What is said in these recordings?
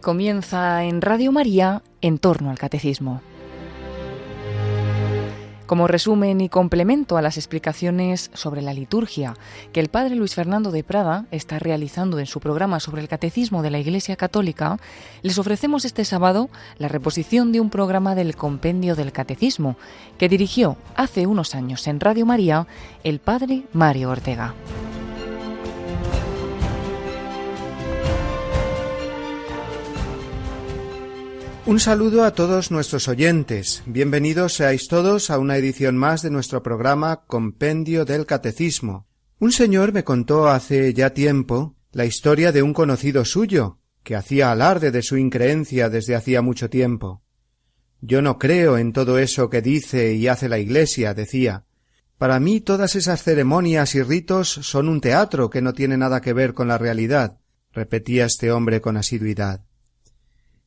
Comienza en Radio María en torno al catecismo. Como resumen y complemento a las explicaciones sobre la liturgia que el padre Luis Fernando de Prada está realizando en su programa sobre el catecismo de la Iglesia Católica, les ofrecemos este sábado la reposición de un programa del Compendio del Catecismo que dirigió hace unos años en Radio María el padre Mario Ortega. Un saludo a todos nuestros oyentes. Bienvenidos seáis todos a una edición más de nuestro programa Compendio del Catecismo. Un señor me contó hace ya tiempo la historia de un conocido suyo, que hacía alarde de su increencia desde hacía mucho tiempo. Yo no creo en todo eso que dice y hace la Iglesia, decía. Para mí todas esas ceremonias y ritos son un teatro que no tiene nada que ver con la realidad, repetía este hombre con asiduidad.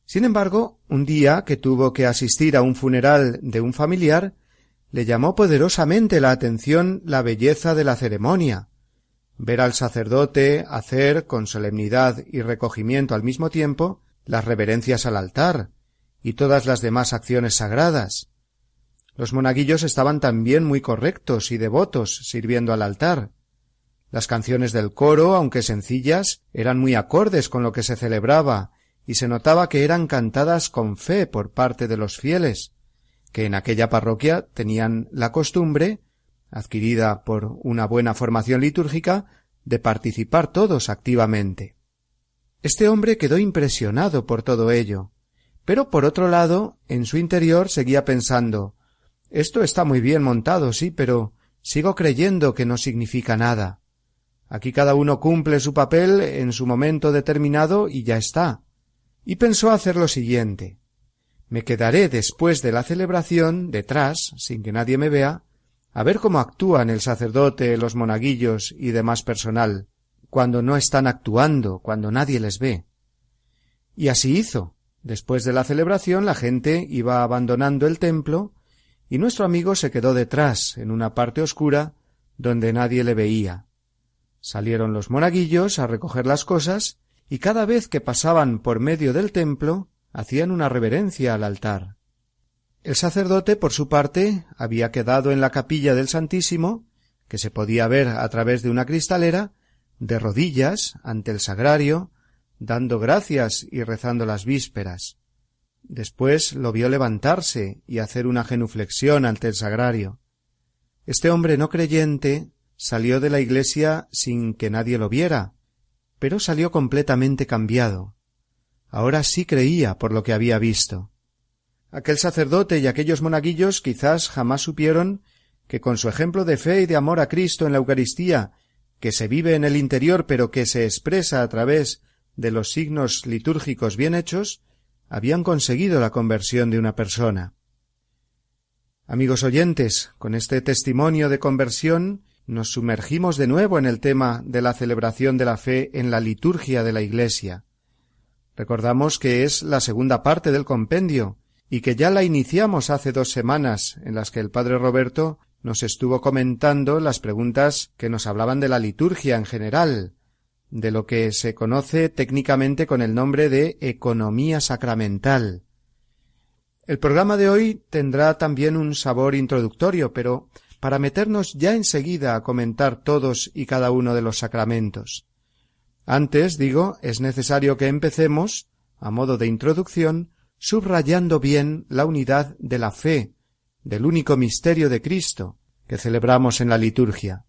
Sin embargo, un día que tuvo que asistir a un funeral de un familiar, le llamó poderosamente la atención la belleza de la ceremonia. Ver al sacerdote hacer con solemnidad y recogimiento al mismo tiempo las reverencias al altar y todas las demás acciones sagradas. Los monaguillos estaban también muy correctos y devotos sirviendo al altar. Las canciones del coro, aunque sencillas, eran muy acordes con lo que se celebraba y se notaba que eran cantadas con fe por parte de los fieles, que en aquella parroquia tenían la costumbre, adquirida por una buena formación litúrgica, de participar todos activamente. Este hombre quedó impresionado por todo ello, pero por otro lado, en su interior seguía pensando esto está muy bien montado, sí, pero sigo creyendo que no significa nada. Aquí cada uno cumple su papel en su momento determinado y ya está y pensó hacer lo siguiente me quedaré después de la celebración detrás, sin que nadie me vea, a ver cómo actúan el sacerdote, los monaguillos y demás personal, cuando no están actuando, cuando nadie les ve. Y así hizo. Después de la celebración la gente iba abandonando el templo y nuestro amigo se quedó detrás, en una parte oscura, donde nadie le veía. Salieron los monaguillos a recoger las cosas y cada vez que pasaban por medio del templo hacían una reverencia al altar. El sacerdote, por su parte, había quedado en la capilla del Santísimo, que se podía ver a través de una cristalera, de rodillas ante el sagrario, dando gracias y rezando las vísperas. Después lo vio levantarse y hacer una genuflexión ante el sagrario. Este hombre no creyente salió de la iglesia sin que nadie lo viera, pero salió completamente cambiado. Ahora sí creía por lo que había visto. Aquel sacerdote y aquellos monaguillos quizás jamás supieron que con su ejemplo de fe y de amor a Cristo en la Eucaristía, que se vive en el interior pero que se expresa a través de los signos litúrgicos bien hechos, habían conseguido la conversión de una persona. Amigos oyentes, con este testimonio de conversión nos sumergimos de nuevo en el tema de la celebración de la fe en la liturgia de la Iglesia. Recordamos que es la segunda parte del compendio y que ya la iniciamos hace dos semanas en las que el padre Roberto nos estuvo comentando las preguntas que nos hablaban de la liturgia en general, de lo que se conoce técnicamente con el nombre de economía sacramental. El programa de hoy tendrá también un sabor introductorio, pero para meternos ya enseguida a comentar todos y cada uno de los sacramentos. Antes, digo, es necesario que empecemos, a modo de introducción, subrayando bien la unidad de la fe, del único misterio de Cristo, que celebramos en la liturgia.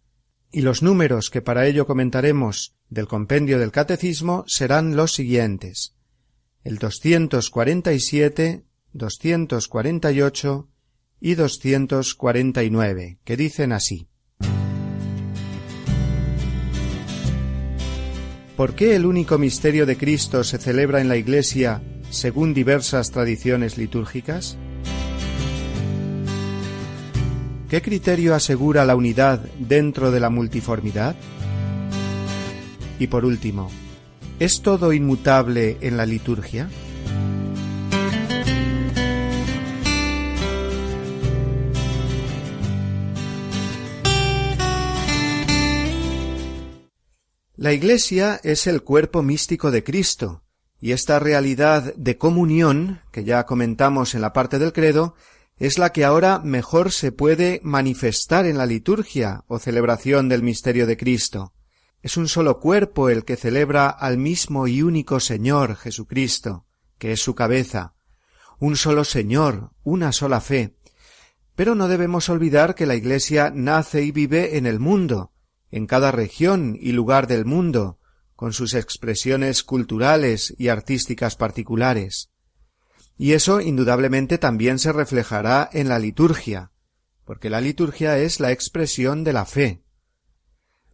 Y los números que para ello comentaremos del compendio del Catecismo serán los siguientes el 247, 248 y 249, que dicen así. ¿Por qué el único misterio de Cristo se celebra en la Iglesia según diversas tradiciones litúrgicas? ¿Qué criterio asegura la unidad dentro de la multiformidad? Y por último, ¿es todo inmutable en la liturgia? La Iglesia es el cuerpo místico de Cristo, Y esta realidad de comunión, que ya comentamos en la parte del credo, es la que ahora mejor se puede manifestar en la liturgia o celebración del misterio de Cristo. Es un solo cuerpo el que celebra al mismo y único Señor Jesucristo, que es su cabeza, un solo Señor, una sola fe. Pero no debemos olvidar que la Iglesia nace y vive en el mundo, en cada región y lugar del mundo, con sus expresiones culturales y artísticas particulares. Y eso indudablemente también se reflejará en la liturgia, porque la liturgia es la expresión de la fe.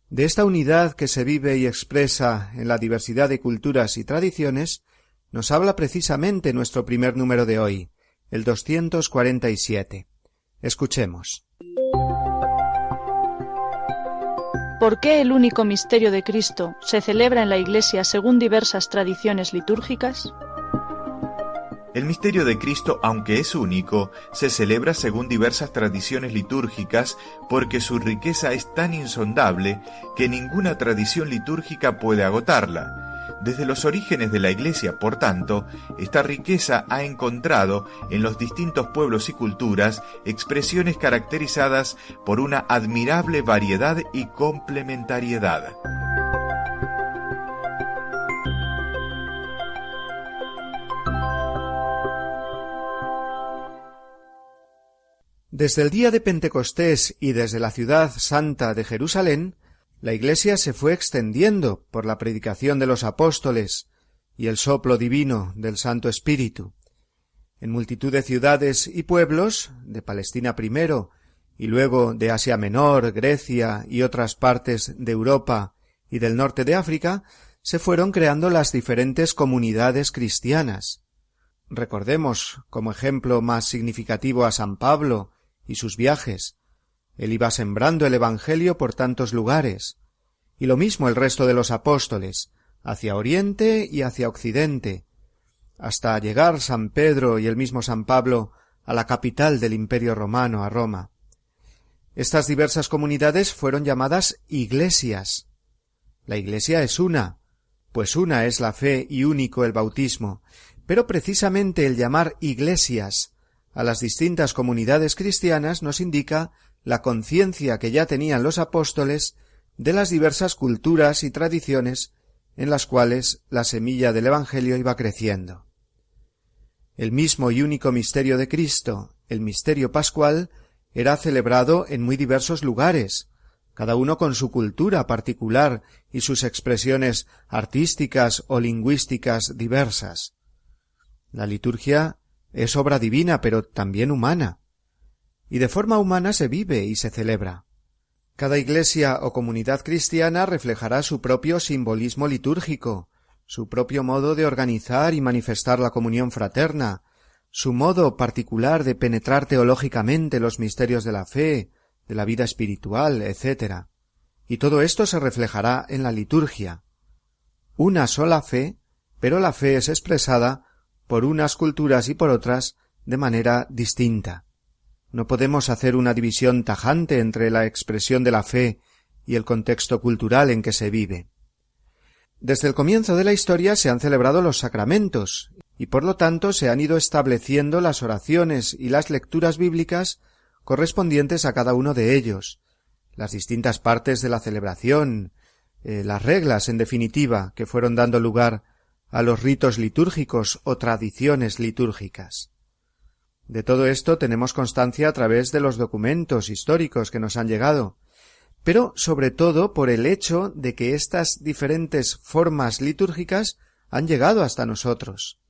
De esta unidad que se vive y expresa en la diversidad de culturas y tradiciones, nos habla precisamente nuestro primer número de hoy, el 247. Escuchemos. ¿Por qué el único misterio de Cristo se celebra en la Iglesia según diversas tradiciones litúrgicas? El misterio de Cristo, aunque es único, se celebra según diversas tradiciones litúrgicas porque su riqueza es tan insondable que ninguna tradición litúrgica puede agotarla desde los orígenes de la Iglesia, por tanto, esta riqueza ha encontrado en los distintos pueblos y culturas expresiones caracterizadas por una admirable variedad y complementariedad. Desde el día de Pentecostés y desde la ciudad santa de Jerusalén, la Iglesia se fue extendiendo por la predicación de los apóstoles y el soplo divino del Santo Espíritu. En multitud de ciudades y pueblos, de Palestina primero, y luego de Asia Menor, Grecia y otras partes de Europa y del norte de África, se fueron creando las diferentes comunidades cristianas. Recordemos como ejemplo más significativo a San Pablo y sus viajes, él iba sembrando el Evangelio por tantos lugares, y lo mismo el resto de los apóstoles, hacia Oriente y hacia Occidente, hasta llegar San Pedro y el mismo San Pablo a la capital del Imperio romano, a Roma. Estas diversas comunidades fueron llamadas iglesias. La iglesia es una, pues una es la fe y único el bautismo, pero precisamente el llamar iglesias a las distintas comunidades cristianas nos indica la conciencia que ya tenían los apóstoles de las diversas culturas y tradiciones en las cuales la semilla del Evangelio iba creciendo. El mismo y único misterio de Cristo, el misterio pascual, era celebrado en muy diversos lugares, cada uno con su cultura particular y sus expresiones artísticas o lingüísticas diversas. La liturgia es obra divina, pero también humana y de forma humana se vive y se celebra. Cada iglesia o comunidad cristiana reflejará su propio simbolismo litúrgico, su propio modo de organizar y manifestar la comunión fraterna, su modo particular de penetrar teológicamente los misterios de la fe, de la vida espiritual, etc. Y todo esto se reflejará en la liturgia. Una sola fe, pero la fe es expresada por unas culturas y por otras de manera distinta. No podemos hacer una división tajante entre la expresión de la fe y el contexto cultural en que se vive. Desde el comienzo de la historia se han celebrado los sacramentos, y por lo tanto se han ido estableciendo las oraciones y las lecturas bíblicas correspondientes a cada uno de ellos, las distintas partes de la celebración, eh, las reglas, en definitiva, que fueron dando lugar a los ritos litúrgicos o tradiciones litúrgicas. De todo esto tenemos constancia a través de los documentos históricos que nos han llegado, pero sobre todo por el hecho de que estas diferentes formas litúrgicas han llegado hasta nosotros.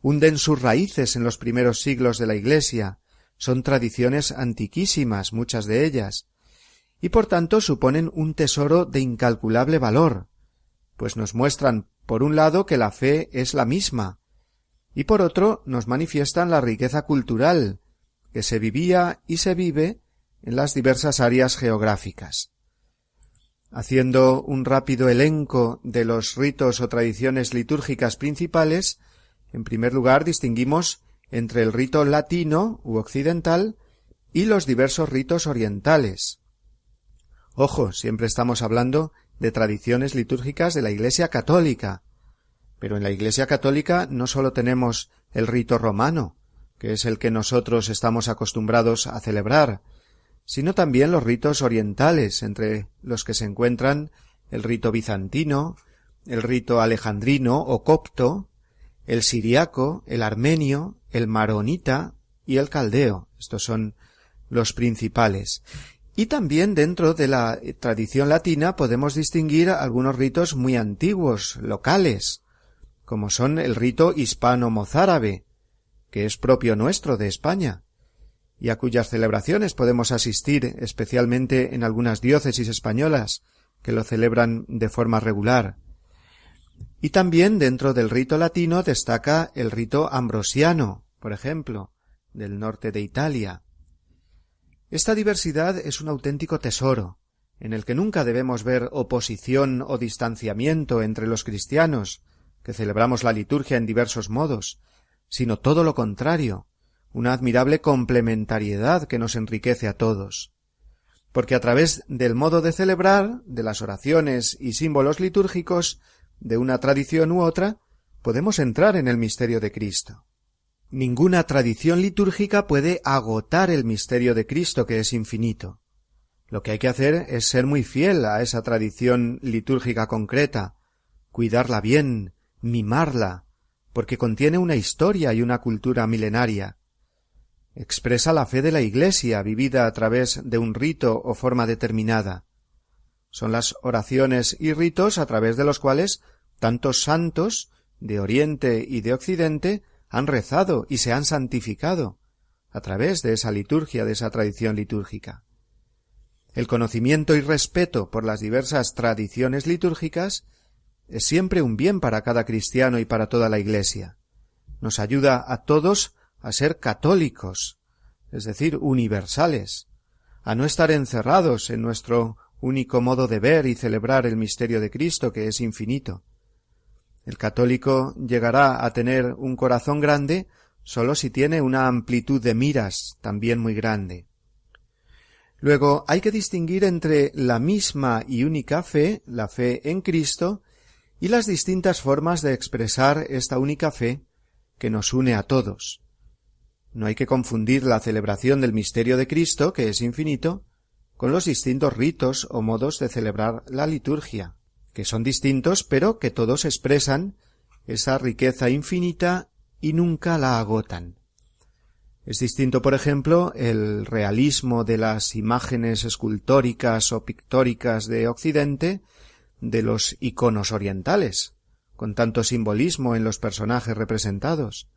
Hunden sus raíces en los primeros siglos de la Iglesia, son tradiciones antiquísimas, muchas de ellas, y por tanto suponen un tesoro de incalculable valor, pues nos muestran, por un lado, que la fe es la misma, y por otro nos manifiestan la riqueza cultural que se vivía y se vive en las diversas áreas geográficas. Haciendo un rápido elenco de los ritos o tradiciones litúrgicas principales, en primer lugar distinguimos entre el rito latino u occidental y los diversos ritos orientales. Ojo, siempre estamos hablando de tradiciones litúrgicas de la Iglesia católica, Pero en la Iglesia católica no sólo tenemos el rito romano, que es el que nosotros estamos acostumbrados a celebrar, sino también los ritos orientales, entre los que se encuentran el rito bizantino, el rito alejandrino o copto, el siriaco, el armenio, el maronita y el caldeo. Estos son los principales. Y también dentro de la tradición latina podemos distinguir algunos ritos muy antiguos, locales, como son el rito hispano-mozárabe, que es propio nuestro de España, y a cuyas celebraciones podemos asistir especialmente en algunas diócesis españolas que lo celebran de forma regular. Y también dentro del rito latino destaca el rito ambrosiano, por ejemplo, del norte de Italia. Esta diversidad es un auténtico tesoro, en el que nunca debemos ver oposición o distanciamiento entre los cristianos, que celebramos la liturgia en diversos modos, sino todo lo contrario, una admirable complementariedad que nos enriquece a todos. Porque a través del modo de celebrar, de las oraciones y símbolos litúrgicos, de una tradición u otra, podemos entrar en el misterio de Cristo. Ninguna tradición litúrgica puede agotar el misterio de Cristo que es infinito. Lo que hay que hacer es ser muy fiel a esa tradición litúrgica concreta, cuidarla bien, mimarla, porque contiene una historia y una cultura milenaria. Expresa la fe de la Iglesia vivida a través de un rito o forma determinada. Son las oraciones y ritos a través de los cuales tantos santos de Oriente y de Occidente han rezado y se han santificado a través de esa liturgia, de esa tradición litúrgica. El conocimiento y respeto por las diversas tradiciones litúrgicas es siempre un bien para cada cristiano y para toda la Iglesia. Nos ayuda a todos a ser católicos, es decir, universales, a no estar encerrados en nuestro único modo de ver y celebrar el misterio de Cristo, que es infinito. El católico llegará a tener un corazón grande sólo si tiene una amplitud de miras también muy grande. Luego hay que distinguir entre la misma y única fe, la fe en Cristo, y las distintas formas de expresar esta única fe que nos une a todos. No hay que confundir la celebración del misterio de Cristo, que es infinito, con los distintos ritos o modos de celebrar la liturgia que son distintos, pero que todos expresan esa riqueza infinita y nunca la agotan. Es distinto, por ejemplo, el realismo de las imágenes escultóricas o pictóricas de Occidente de los iconos orientales, con tanto simbolismo en los personajes representados.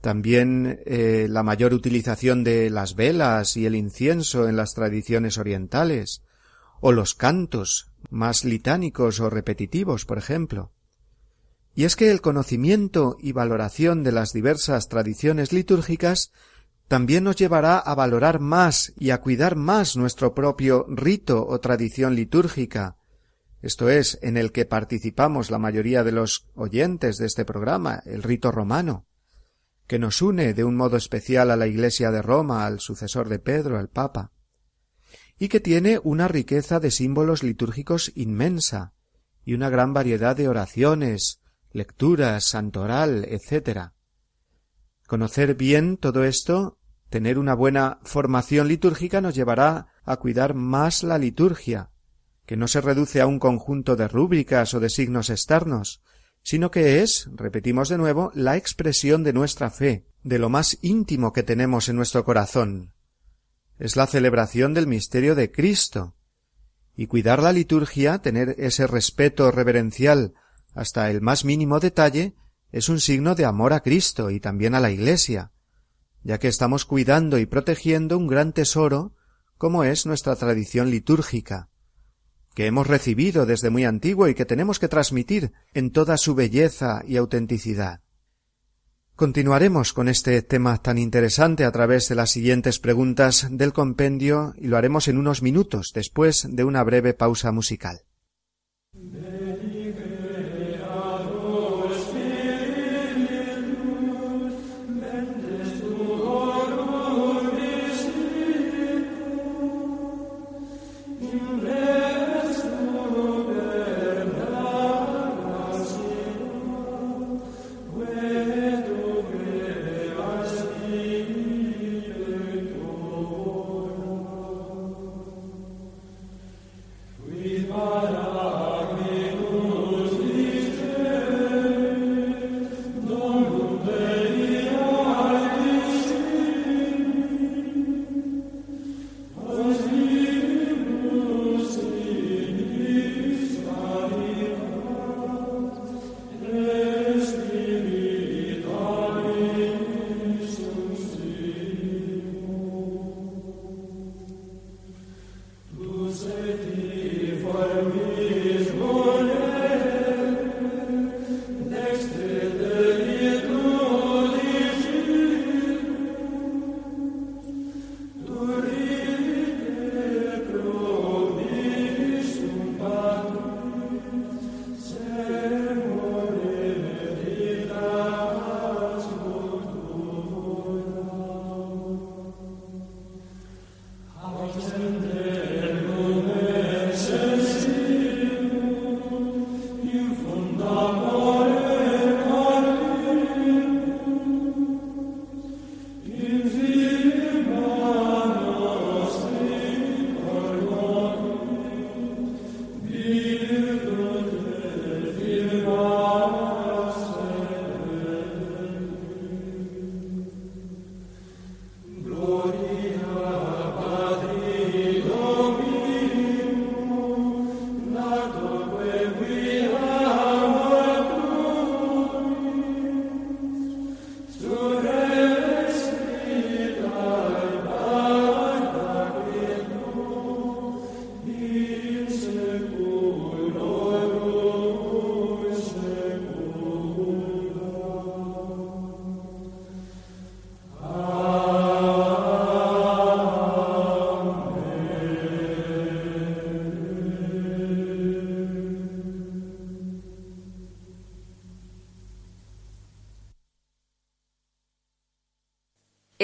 También eh, la mayor utilización de las velas y el incienso en las tradiciones orientales, o los cantos más litánicos o repetitivos, por ejemplo. Y es que el conocimiento y valoración de las diversas tradiciones litúrgicas también nos llevará a valorar más y a cuidar más nuestro propio rito o tradición litúrgica, esto es, en el que participamos la mayoría de los oyentes de este programa, el rito romano, que nos une de un modo especial a la Iglesia de Roma, al sucesor de Pedro, el Papa y que tiene una riqueza de símbolos litúrgicos inmensa, y una gran variedad de oraciones, lecturas, santoral, etc. Conocer bien todo esto, tener una buena formación litúrgica nos llevará a cuidar más la liturgia, que no se reduce a un conjunto de rúbricas o de signos externos, sino que es, repetimos de nuevo, la expresión de nuestra fe, de lo más íntimo que tenemos en nuestro corazón, es la celebración del misterio de Cristo. Y cuidar la liturgia, tener ese respeto reverencial hasta el más mínimo detalle, es un signo de amor a Cristo y también a la Iglesia, ya que estamos cuidando y protegiendo un gran tesoro como es nuestra tradición litúrgica, que hemos recibido desde muy antiguo y que tenemos que transmitir en toda su belleza y autenticidad. Continuaremos con este tema tan interesante a través de las siguientes preguntas del compendio y lo haremos en unos minutos después de una breve pausa musical.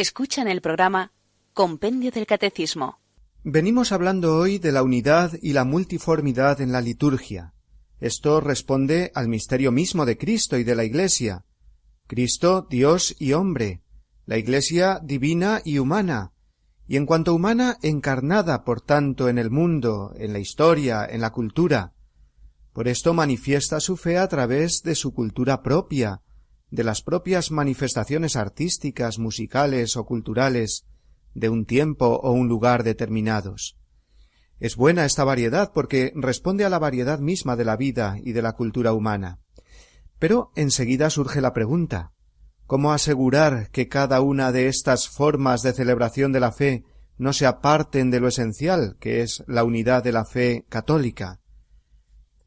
Escuchan el programa Compendio del Catecismo. Venimos hablando hoy de la unidad y la multiformidad en la liturgia. Esto responde al misterio mismo de Cristo y de la Iglesia. Cristo, Dios y hombre, la Iglesia divina y humana, y en cuanto humana encarnada, por tanto, en el mundo, en la historia, en la cultura. Por esto manifiesta su fe a través de su cultura propia, de las propias manifestaciones artísticas, musicales o culturales de un tiempo o un lugar determinados. Es buena esta variedad porque responde a la variedad misma de la vida y de la cultura humana. Pero enseguida surge la pregunta ¿Cómo asegurar que cada una de estas formas de celebración de la fe no se aparten de lo esencial, que es la unidad de la fe católica?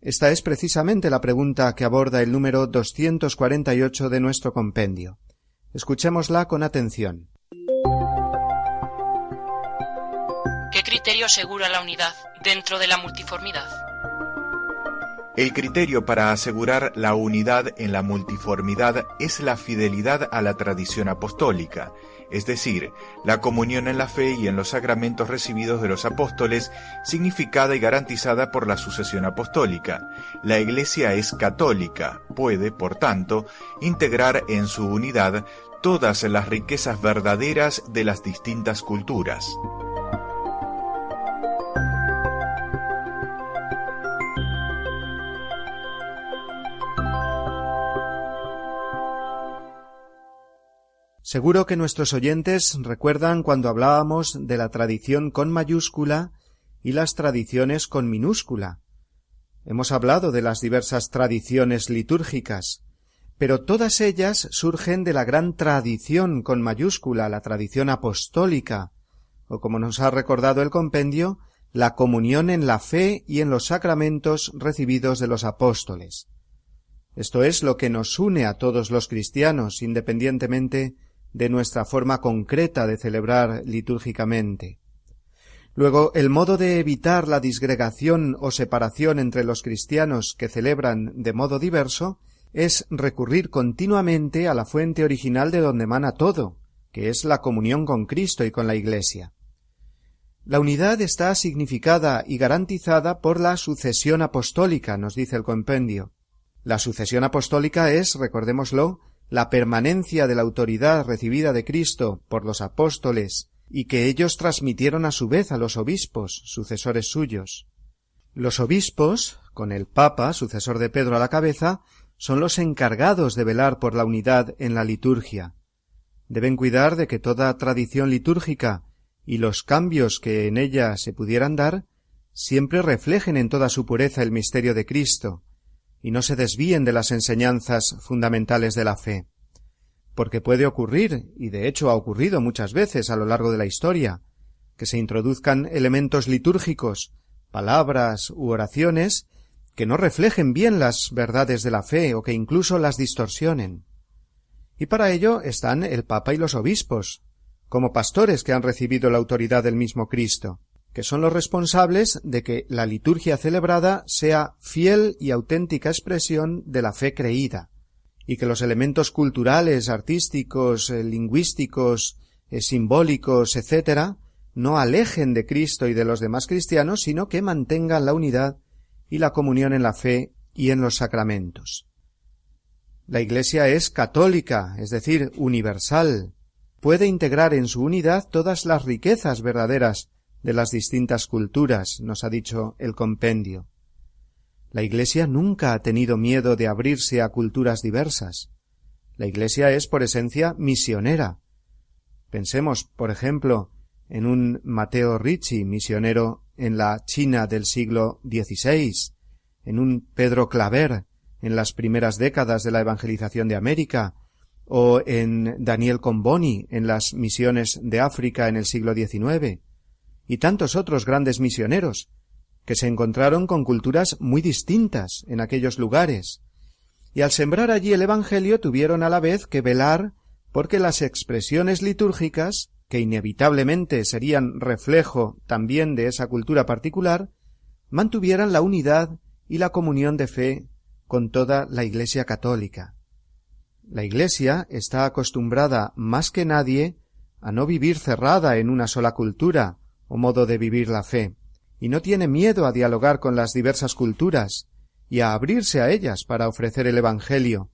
Esta es precisamente la pregunta que aborda el número 248 de nuestro compendio. Escuchémosla con atención. ¿Qué criterio asegura la unidad dentro de la multiformidad? El criterio para asegurar la unidad en la multiformidad es la fidelidad a la tradición apostólica, es decir, la comunión en la fe y en los sacramentos recibidos de los apóstoles, significada y garantizada por la sucesión apostólica. La Iglesia es católica, puede, por tanto, integrar en su unidad todas las riquezas verdaderas de las distintas culturas. Seguro que nuestros oyentes recuerdan cuando hablábamos de la tradición con mayúscula y las tradiciones con minúscula. Hemos hablado de las diversas tradiciones litúrgicas, pero todas ellas surgen de la gran tradición con mayúscula, la tradición apostólica, o como nos ha recordado el compendio, la comunión en la fe y en los sacramentos recibidos de los apóstoles. Esto es lo que nos une a todos los cristianos, independientemente de nuestra forma concreta de celebrar litúrgicamente. Luego, el modo de evitar la disgregación o separación entre los cristianos que celebran de modo diverso es recurrir continuamente a la fuente original de donde emana todo, que es la comunión con Cristo y con la Iglesia. La unidad está significada y garantizada por la sucesión apostólica, nos dice el compendio. La sucesión apostólica es, recordémoslo, la permanencia de la autoridad recibida de Cristo por los apóstoles y que ellos transmitieron a su vez a los obispos, sucesores suyos. Los obispos, con el Papa, sucesor de Pedro a la cabeza, son los encargados de velar por la unidad en la liturgia. Deben cuidar de que toda tradición litúrgica y los cambios que en ella se pudieran dar siempre reflejen en toda su pureza el misterio de Cristo, y no se desvíen de las enseñanzas fundamentales de la fe. Porque puede ocurrir, y de hecho ha ocurrido muchas veces a lo largo de la historia, que se introduzcan elementos litúrgicos, palabras u oraciones que no reflejen bien las verdades de la fe o que incluso las distorsionen. Y para ello están el Papa y los obispos, como pastores que han recibido la autoridad del mismo Cristo, que son los responsables de que la liturgia celebrada sea fiel y auténtica expresión de la fe creída, y que los elementos culturales, artísticos, eh, lingüísticos, eh, simbólicos, etc., no alejen de Cristo y de los demás cristianos, sino que mantengan la unidad y la comunión en la fe y en los sacramentos. La Iglesia es católica, es decir, universal. Puede integrar en su unidad todas las riquezas verdaderas de las distintas culturas, nos ha dicho el compendio. La Iglesia nunca ha tenido miedo de abrirse a culturas diversas. La Iglesia es por esencia misionera. Pensemos, por ejemplo, en un Mateo Ricci, misionero en la China del siglo XVI, en un Pedro Claver, en las primeras décadas de la evangelización de América, o en Daniel Comboni, en las misiones de África en el siglo XIX, y tantos otros grandes misioneros, que se encontraron con culturas muy distintas en aquellos lugares, y al sembrar allí el Evangelio tuvieron a la vez que velar porque las expresiones litúrgicas, que inevitablemente serían reflejo también de esa cultura particular, mantuvieran la unidad y la comunión de fe con toda la Iglesia católica. La Iglesia está acostumbrada más que nadie a no vivir cerrada en una sola cultura o modo de vivir la fe, y no tiene miedo a dialogar con las diversas culturas y a abrirse a ellas para ofrecer el Evangelio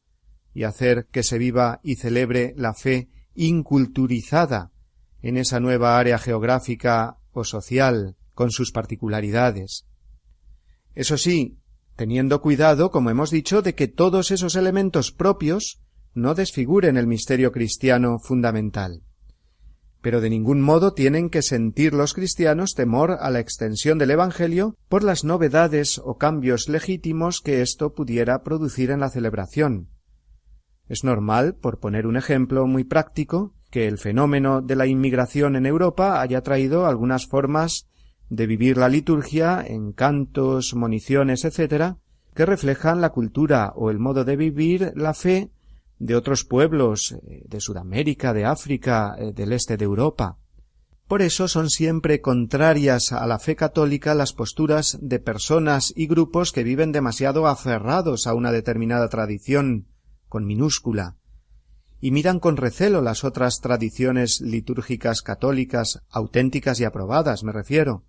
y hacer que se viva y celebre la fe inculturizada en esa nueva área geográfica o social con sus particularidades. Eso sí, teniendo cuidado, como hemos dicho, de que todos esos elementos propios no desfiguren el misterio cristiano fundamental pero de ningún modo tienen que sentir los cristianos temor a la extensión del Evangelio por las novedades o cambios legítimos que esto pudiera producir en la celebración. Es normal, por poner un ejemplo muy práctico, que el fenómeno de la inmigración en Europa haya traído algunas formas de vivir la liturgia en cantos, moniciones, etc., que reflejan la cultura o el modo de vivir la fe de otros pueblos eh, de Sudamérica, de África, eh, del este de Europa. Por eso son siempre contrarias a la fe católica las posturas de personas y grupos que viven demasiado aferrados a una determinada tradición, con minúscula, y miran con recelo las otras tradiciones litúrgicas católicas auténticas y aprobadas, me refiero,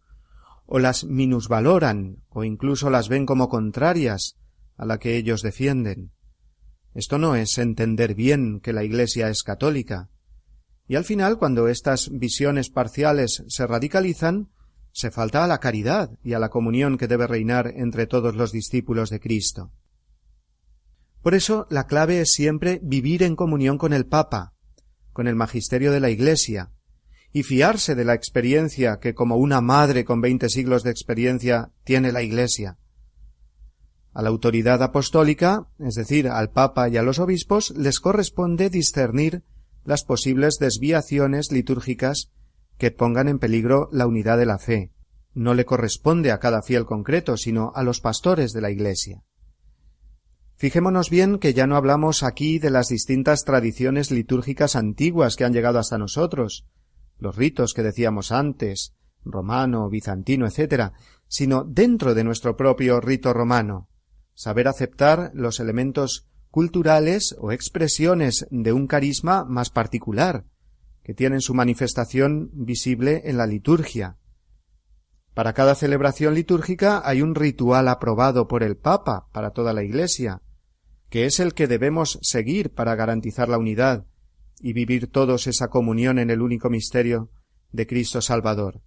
o las minusvaloran, o incluso las ven como contrarias a la que ellos defienden. Esto no es entender bien que la Iglesia es católica. Y al final, cuando estas visiones parciales se radicalizan, se falta a la caridad y a la comunión que debe reinar entre todos los discípulos de Cristo. Por eso la clave es siempre vivir en comunión con el Papa, con el magisterio de la Iglesia, y fiarse de la experiencia que como una madre con veinte siglos de experiencia tiene la Iglesia, a la autoridad apostólica, es decir, al Papa y a los obispos, les corresponde discernir las posibles desviaciones litúrgicas que pongan en peligro la unidad de la fe. No le corresponde a cada fiel concreto, sino a los pastores de la Iglesia. Fijémonos bien que ya no hablamos aquí de las distintas tradiciones litúrgicas antiguas que han llegado hasta nosotros, los ritos que decíamos antes, romano, bizantino, etc., sino dentro de nuestro propio rito romano, saber aceptar los elementos culturales o expresiones de un carisma más particular, que tienen su manifestación visible en la liturgia. Para cada celebración litúrgica hay un ritual aprobado por el Papa para toda la Iglesia, que es el que debemos seguir para garantizar la unidad y vivir todos esa comunión en el único misterio de Cristo Salvador.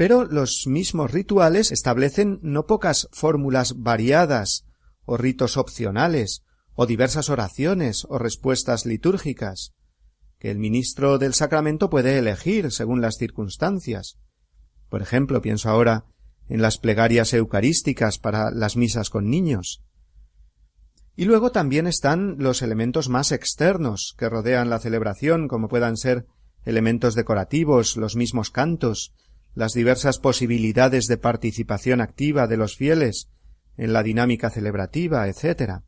Pero los mismos rituales establecen no pocas fórmulas variadas o ritos opcionales o diversas oraciones o respuestas litúrgicas que el ministro del sacramento puede elegir según las circunstancias. Por ejemplo, pienso ahora en las plegarias eucarísticas para las misas con niños. Y luego también están los elementos más externos que rodean la celebración, como puedan ser elementos decorativos, los mismos cantos, las diversas posibilidades de participación activa de los fieles en la dinámica celebrativa, etc.,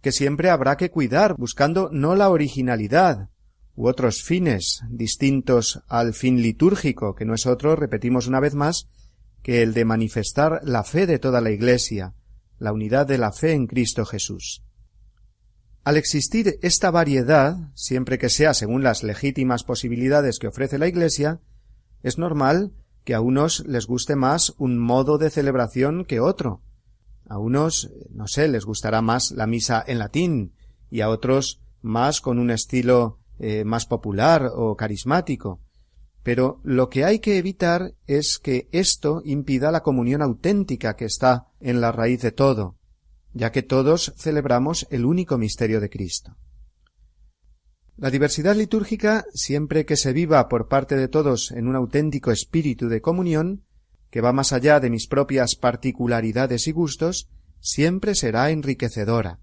que siempre habrá que cuidar buscando no la originalidad u otros fines distintos al fin litúrgico, que no es otro, repetimos una vez más, que el de manifestar la fe de toda la Iglesia, la unidad de la fe en Cristo Jesús. Al existir esta variedad, siempre que sea según las legítimas posibilidades que ofrece la Iglesia, es normal que a unos les guste más un modo de celebración que otro. A unos, no sé, les gustará más la misa en latín y a otros más con un estilo eh, más popular o carismático. Pero lo que hay que evitar es que esto impida la comunión auténtica que está en la raíz de todo, ya que todos celebramos el único misterio de Cristo. La diversidad litúrgica, siempre que se viva por parte de todos en un auténtico espíritu de comunión, que va más allá de mis propias particularidades y gustos, siempre será enriquecedora.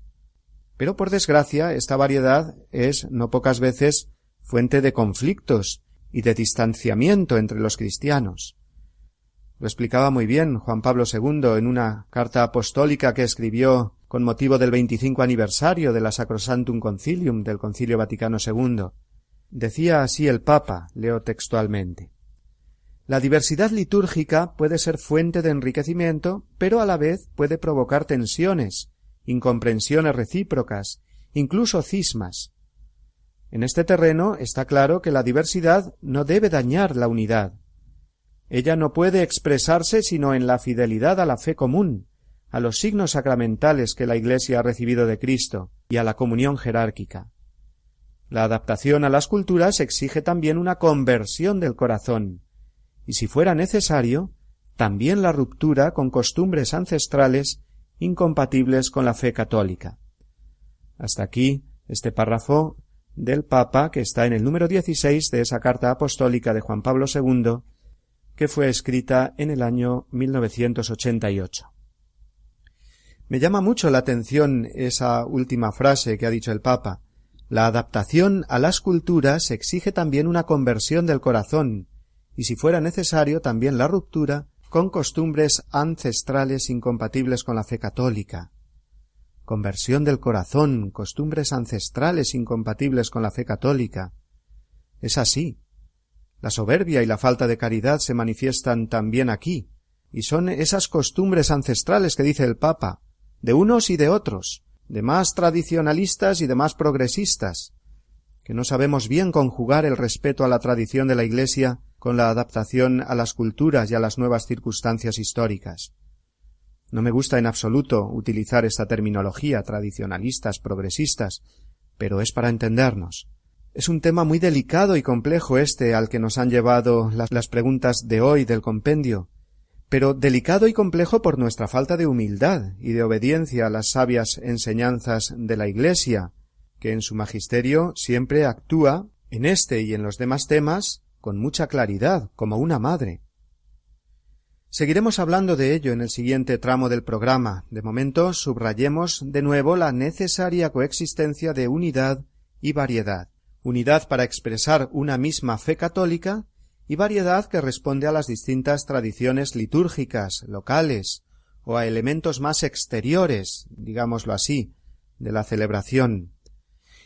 Pero por desgracia, esta variedad es no pocas veces fuente de conflictos y de distanciamiento entre los cristianos. Lo explicaba muy bien Juan Pablo II en una carta apostólica que escribió con motivo del 25 aniversario de la Sacrosantum Concilium del Concilio Vaticano II. Decía así el Papa, leo textualmente. La diversidad litúrgica puede ser fuente de enriquecimiento, pero a la vez puede provocar tensiones, incomprensiones recíprocas, incluso cismas. En este terreno está claro que la diversidad no debe dañar la unidad. Ella no puede expresarse sino en la fidelidad a la fe común, a los signos sacramentales que la Iglesia ha recibido de Cristo y a la comunión jerárquica. La adaptación a las culturas exige también una conversión del corazón, y si fuera necesario, también la ruptura con costumbres ancestrales incompatibles con la fe católica. Hasta aquí este párrafo del Papa que está en el número 16 de esa carta apostólica de Juan Pablo II que fue escrita en el año 1988. Me llama mucho la atención esa última frase que ha dicho el Papa. La adaptación a las culturas exige también una conversión del corazón, y si fuera necesario también la ruptura con costumbres ancestrales incompatibles con la fe católica. Conversión del corazón, costumbres ancestrales incompatibles con la fe católica. Es así. La soberbia y la falta de caridad se manifiestan también aquí, y son esas costumbres ancestrales que dice el Papa, de unos y de otros, de más tradicionalistas y de más progresistas, que no sabemos bien conjugar el respeto a la tradición de la Iglesia con la adaptación a las culturas y a las nuevas circunstancias históricas. No me gusta en absoluto utilizar esta terminología tradicionalistas, progresistas, pero es para entendernos. Es un tema muy delicado y complejo este al que nos han llevado las, preguntas de hoy del compendio, pero delicado y complejo por nuestra falta de humildad y de obediencia a las sabias enseñanzas de la Iglesia, que en su magisterio siempre actúa, en este y en los demás temas, con mucha claridad, como una madre. Seguiremos hablando de ello en el siguiente tramo del programa. De momento, subrayemos de nuevo la necesaria coexistencia de unidad y variedad. Unidad para expresar una misma fe católica y variedad que responde a las distintas tradiciones litúrgicas, locales, o a elementos más exteriores, digámoslo así, de la celebración.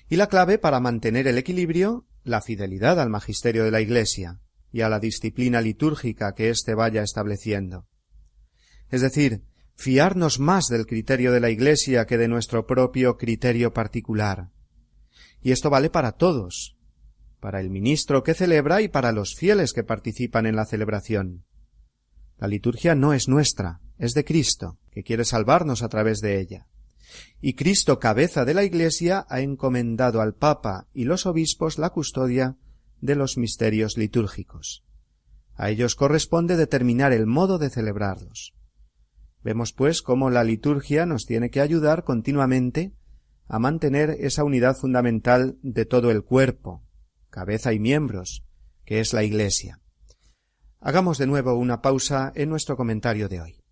Y la clave para mantener el equilibrio la fidelidad al magisterio de la Iglesia y a la disciplina litúrgica que éste vaya estableciendo. Es decir, fiarnos más del criterio de la Iglesia que de nuestro propio criterio particular. Y esto vale para todos, para el ministro que celebra y para los fieles que participan en la celebración. La liturgia no es nuestra, es de Cristo, que quiere salvarnos a través de ella y Cristo cabeza de la Iglesia ha encomendado al Papa y los obispos la custodia de los misterios litúrgicos. A ellos corresponde determinar el modo de celebrarlos. Vemos, pues, cómo la liturgia nos tiene que ayudar continuamente a mantener esa unidad fundamental de todo el cuerpo, cabeza y miembros, que es la Iglesia. Hagamos de nuevo una pausa en nuestro comentario de hoy.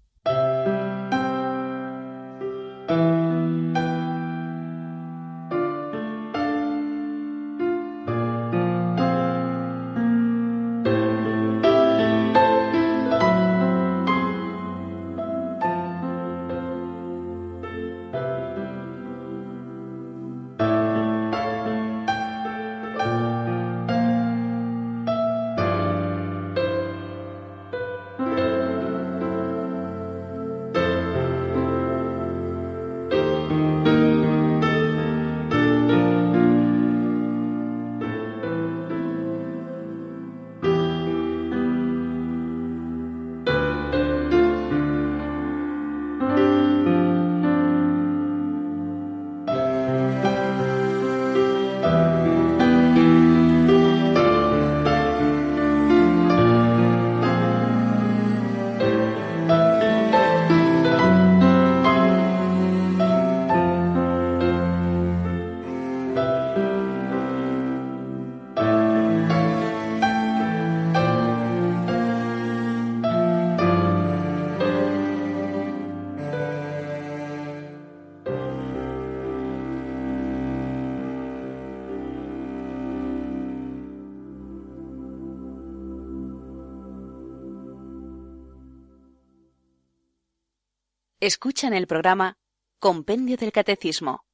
Escuchan el programa Compendio del Catecismo.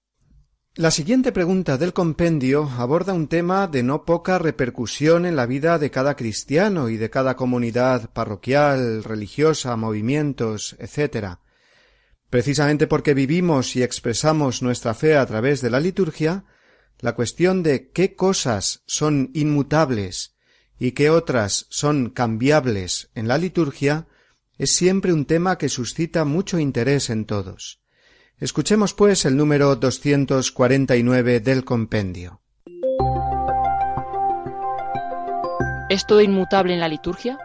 La siguiente pregunta del compendio aborda un tema de no poca repercusión en la vida de cada cristiano y de cada comunidad parroquial, religiosa, movimientos, etc. Precisamente porque vivimos y expresamos nuestra fe a través de la liturgia, la cuestión de qué cosas son inmutables y qué otras son cambiables en la liturgia es siempre un tema que suscita mucho interés en todos. Escuchemos pues el número 249 del compendio. ¿Es todo inmutable en la liturgia?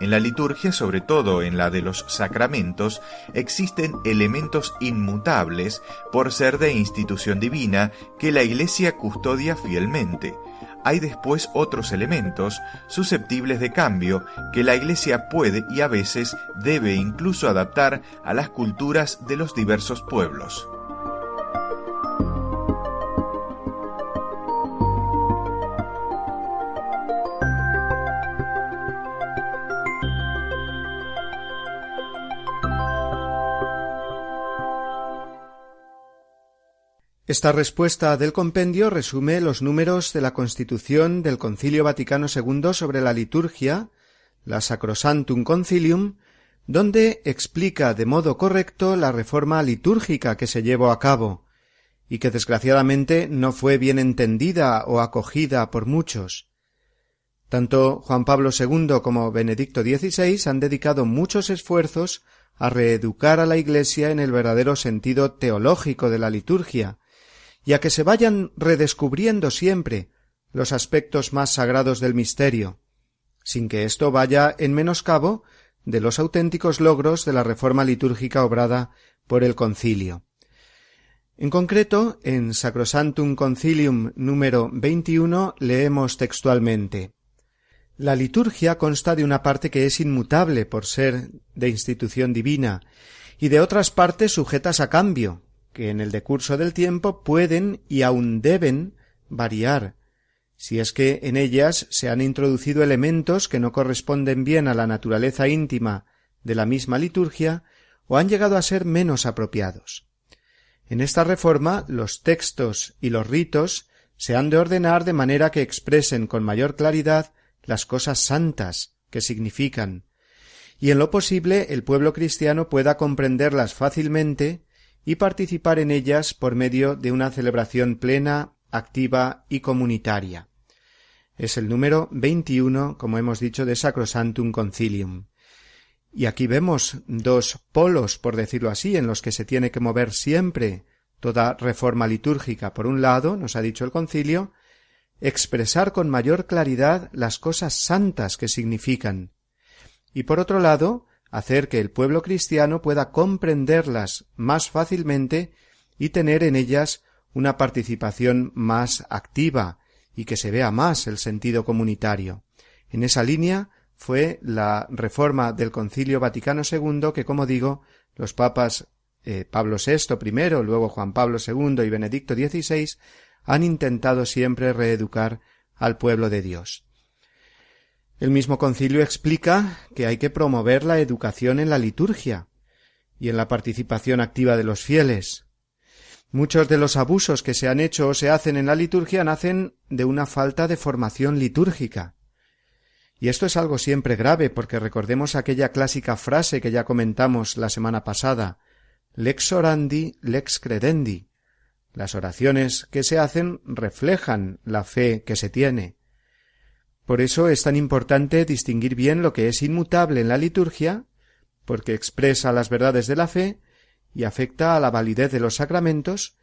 En la liturgia, sobre todo en la de los sacramentos, existen elementos inmutables por ser de institución divina que la Iglesia custodia fielmente. Hay después otros elementos susceptibles de cambio que la Iglesia puede y a veces debe incluso adaptar a las culturas de los diversos pueblos. Esta respuesta del compendio resume los números de la Constitución del Concilio Vaticano II sobre la liturgia, la Sacrosantum Concilium, donde explica de modo correcto la reforma litúrgica que se llevó a cabo, y que desgraciadamente no fue bien entendida o acogida por muchos. Tanto Juan Pablo II como Benedicto XVI han dedicado muchos esfuerzos a reeducar a la Iglesia en el verdadero sentido teológico de la liturgia, y a que se vayan redescubriendo siempre los aspectos más sagrados del misterio, sin que esto vaya en menoscabo de los auténticos logros de la reforma litúrgica obrada por el concilio. En concreto, en Sacrosantum Concilium número 21 leemos textualmente La liturgia consta de una parte que es inmutable por ser de institución divina y de otras partes sujetas a cambio, que en el decurso del tiempo pueden y aun deben variar, si es que en ellas se han introducido elementos que no corresponden bien a la naturaleza íntima de la misma liturgia o han llegado a ser menos apropiados. En esta reforma los textos y los ritos se han de ordenar de manera que expresen con mayor claridad las cosas santas que significan, y en lo posible el pueblo cristiano pueda comprenderlas fácilmente y participar en ellas por medio de una celebración plena, activa y comunitaria. Es el número 21, como hemos dicho, de Sacrosantum Concilium. Y aquí vemos dos polos, por decirlo así, en los que se tiene que mover siempre toda reforma litúrgica. Por un lado, nos ha dicho el concilio, expresar con mayor claridad las cosas santas que significan. Y por otro lado, hacer que el pueblo cristiano pueda comprenderlas más fácilmente y tener en ellas una participación más activa y que se vea más el sentido comunitario. En esa línea fue la reforma del Concilio Vaticano II que, como digo, los papas eh, Pablo VI primero, luego Juan Pablo II y Benedicto XVI han intentado siempre reeducar al pueblo de Dios. El mismo concilio explica que hay que promover la educación en la liturgia y en la participación activa de los fieles. Muchos de los abusos que se han hecho o se hacen en la liturgia nacen de una falta de formación litúrgica. Y esto es algo siempre grave, porque recordemos aquella clásica frase que ya comentamos la semana pasada lex orandi, lex credendi. Las oraciones que se hacen reflejan la fe que se tiene. Por eso es tan importante distinguir bien lo que es inmutable en la liturgia, porque expresa las verdades de la fe y afecta a la validez de los sacramentos,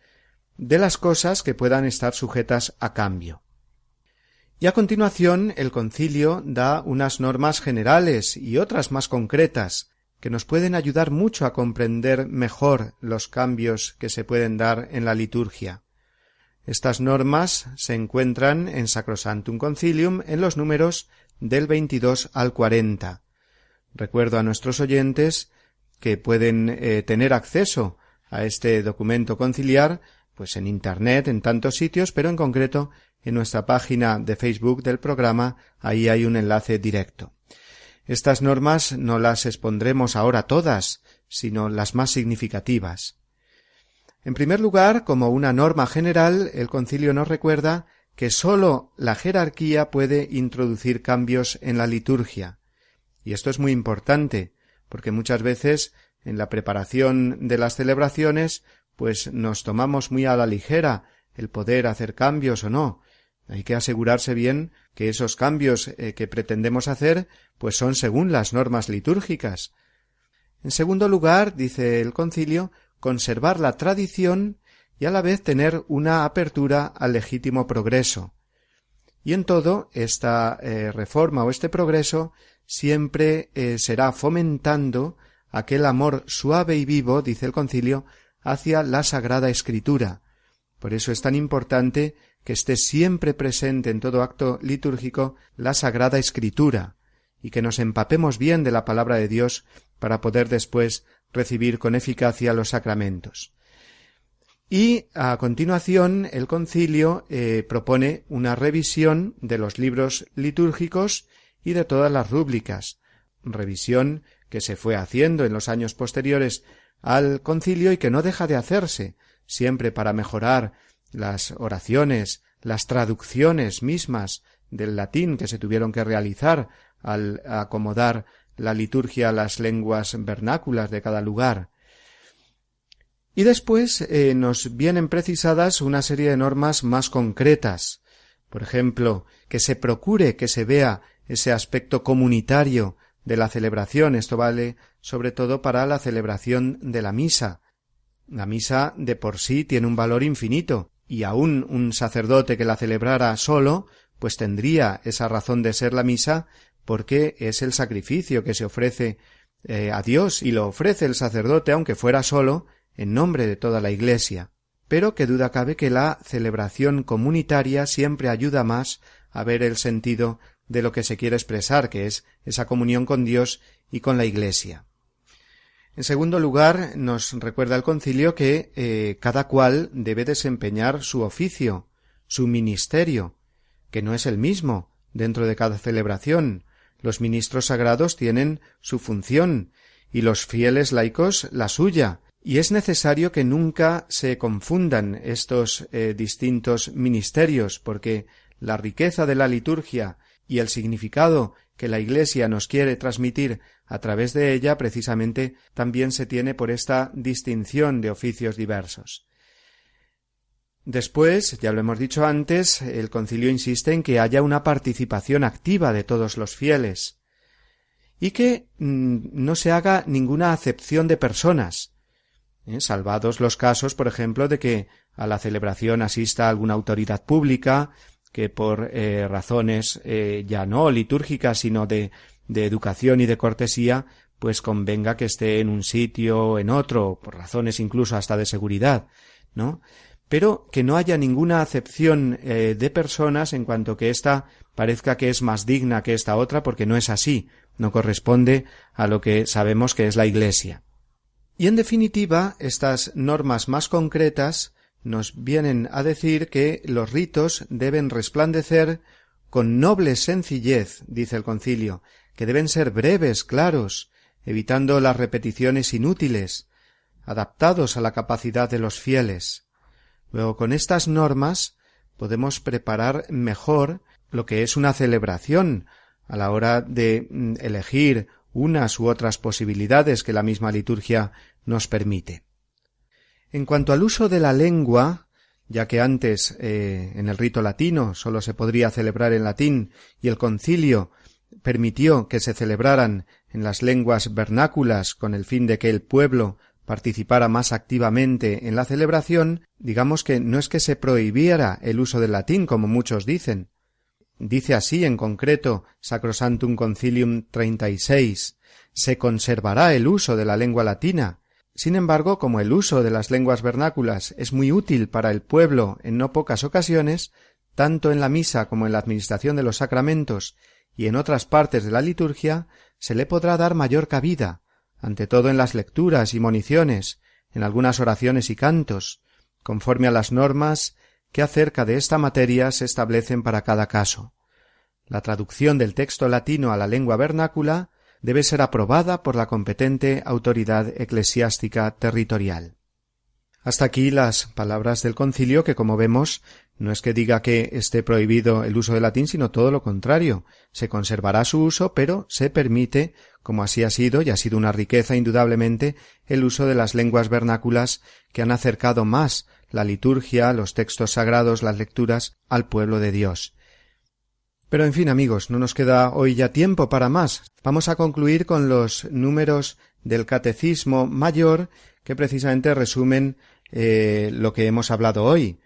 de las cosas que puedan estar sujetas a cambio. Y a continuación el concilio da unas normas generales y otras más concretas que nos pueden ayudar mucho a comprender mejor los cambios que se pueden dar en la liturgia. Estas normas se encuentran en Sacrosantum Concilium en los números del 22 al 40. Recuerdo a nuestros oyentes que pueden eh, tener acceso a este documento conciliar pues en internet en tantos sitios, pero en concreto en nuestra página de Facebook del programa ahí hay un enlace directo. Estas normas no las expondremos ahora todas, sino las más significativas. En primer lugar, como una norma general, el concilio nos recuerda que sólo la jerarquía puede introducir cambios en la liturgia. Y esto es muy importante, porque muchas veces en la preparación de las celebraciones, pues nos tomamos muy a la ligera el poder hacer cambios o no. Hay que asegurarse bien que esos cambios eh, que pretendemos hacer pues son según las normas litúrgicas. En segundo lugar, dice el concilio, conservar la tradición y a la vez tener una apertura al legítimo progreso. Y en todo, esta eh, reforma o este progreso siempre eh, será fomentando aquel amor suave y vivo, dice el concilio, hacia la Sagrada Escritura. Por eso es tan importante que esté siempre presente en todo acto litúrgico la Sagrada Escritura, y que nos empapemos bien de la palabra de Dios para poder después recibir con eficacia los sacramentos. Y a continuación el concilio eh, propone una revisión de los libros litúrgicos y de todas las rúbricas, revisión que se fue haciendo en los años posteriores al concilio y que no deja de hacerse, siempre para mejorar las oraciones, las traducciones mismas del latín que se tuvieron que realizar al acomodar la liturgia las lenguas vernáculas de cada lugar. Y después eh, nos vienen precisadas una serie de normas más concretas. Por ejemplo, que se procure que se vea ese aspecto comunitario de la celebración. Esto vale sobre todo para la celebración de la misa. La misa de por sí tiene un valor infinito, y aun un sacerdote que la celebrara solo, pues tendría esa razón de ser la misa, porque es el sacrificio que se ofrece eh, a Dios y lo ofrece el sacerdote, aunque fuera solo, en nombre de toda la Iglesia. Pero que duda cabe que la celebración comunitaria siempre ayuda más a ver el sentido de lo que se quiere expresar, que es esa comunión con Dios y con la Iglesia. En segundo lugar, nos recuerda el concilio que eh, cada cual debe desempeñar su oficio, su ministerio, que no es el mismo dentro de cada celebración. Los ministros sagrados tienen su función y los fieles laicos la suya, y es necesario que nunca se confundan estos eh, distintos ministerios, porque la riqueza de la liturgia y el significado que la Iglesia nos quiere transmitir a través de ella precisamente también se tiene por esta distinción de oficios diversos. Después, ya lo hemos dicho antes, el concilio insiste en que haya una participación activa de todos los fieles y que mm, no se haga ninguna acepción de personas, ¿eh? salvados los casos, por ejemplo, de que a la celebración asista alguna autoridad pública, que por eh, razones eh, ya no litúrgicas, sino de, de educación y de cortesía, pues convenga que esté en un sitio o en otro, por razones incluso hasta de seguridad, ¿no? Pero que no haya ninguna acepción eh, de personas en cuanto que ésta parezca que es más digna que esta otra, porque no es así, no corresponde a lo que sabemos que es la Iglesia. Y en definitiva, estas normas más concretas nos vienen a decir que los ritos deben resplandecer con noble sencillez, dice el concilio, que deben ser breves, claros, evitando las repeticiones inútiles, adaptados a la capacidad de los fieles. Luego, con estas normas podemos preparar mejor lo que es una celebración a la hora de mm, elegir unas u otras posibilidades que la misma liturgia nos permite. En cuanto al uso de la lengua, ya que antes eh, en el rito latino sólo se podría celebrar en latín y el concilio permitió que se celebraran en las lenguas vernáculas con el fin de que el pueblo participara más activamente en la celebración, digamos que no es que se prohibiera el uso del latín como muchos dicen. Dice así en concreto Sacrosantum Concilium 36 se conservará el uso de la lengua latina, sin embargo, como el uso de las lenguas vernáculas es muy útil para el pueblo en no pocas ocasiones, tanto en la misa como en la administración de los sacramentos y en otras partes de la liturgia, se le podrá dar mayor cabida, ante todo en las lecturas y moniciones, en algunas oraciones y cantos, conforme a las normas que acerca de esta materia se establecen para cada caso. La traducción del texto latino a la lengua vernácula debe ser aprobada por la competente autoridad eclesiástica territorial. Hasta aquí las palabras del concilio que, como vemos, No es que diga que esté prohibido el uso del latín, sino todo lo contrario. Se conservará su uso, pero se permite, como así ha sido, y ha sido una riqueza indudablemente, el uso de las lenguas vernáculas que han acercado más la liturgia, los textos sagrados, las lecturas al pueblo de Dios. Pero en fin, amigos, no nos queda hoy ya tiempo para más. Vamos a concluir con los números del Catecismo Mayor que precisamente resumen eh, lo que hemos hablado hoy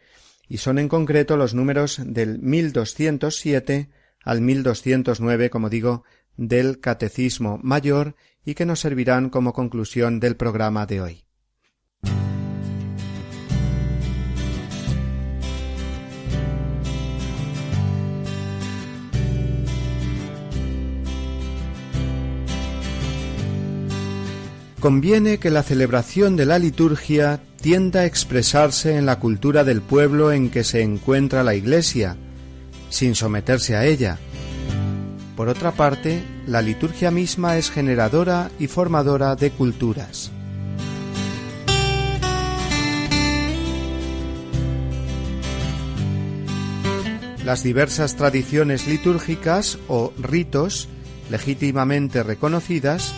y son en concreto los números del 1207 al 1209, como digo, del Catecismo Mayor y que nos servirán como conclusión del programa de hoy. Conviene que la celebración de la liturgia tienda a expresarse en la cultura del pueblo en que se encuentra la Iglesia, sin someterse a ella. Por otra parte, la liturgia misma es generadora y formadora de culturas. Las diversas tradiciones litúrgicas o ritos, legítimamente reconocidas,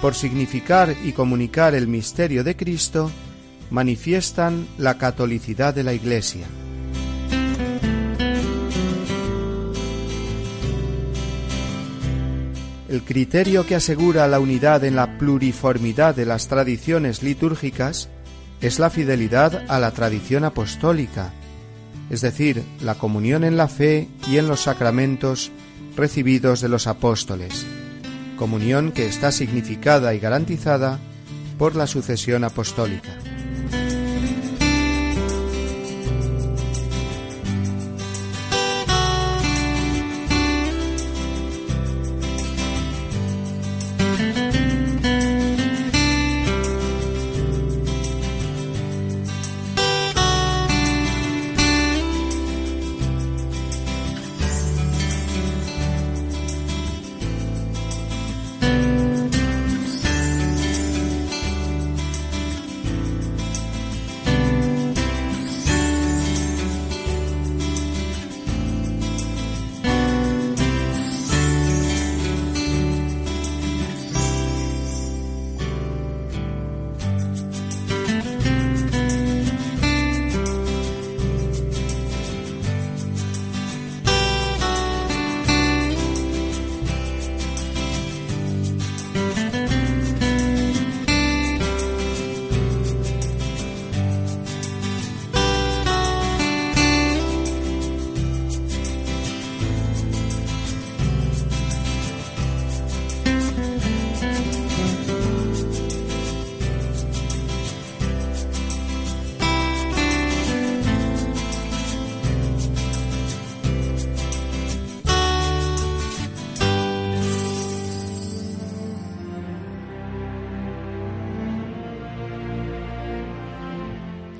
por significar y comunicar el misterio de Cristo, manifiestan la catolicidad de la Iglesia. El criterio que asegura la unidad en la pluriformidad de las tradiciones litúrgicas es la fidelidad a la tradición apostólica, es decir, la comunión en la fe y en los sacramentos recibidos de los apóstoles, comunión que está significada y garantizada por la sucesión apostólica.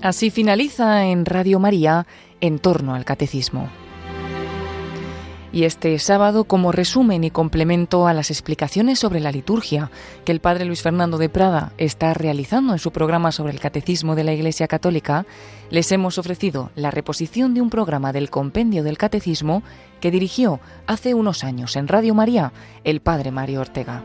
Así finaliza en Radio María en torno al catecismo. Y este sábado, como resumen y complemento a las explicaciones sobre la liturgia que el padre Luis Fernando de Prada está realizando en su programa sobre el catecismo de la Iglesia Católica, les hemos ofrecido la reposición de un programa del compendio del catecismo que dirigió hace unos años en Radio María el padre Mario Ortega.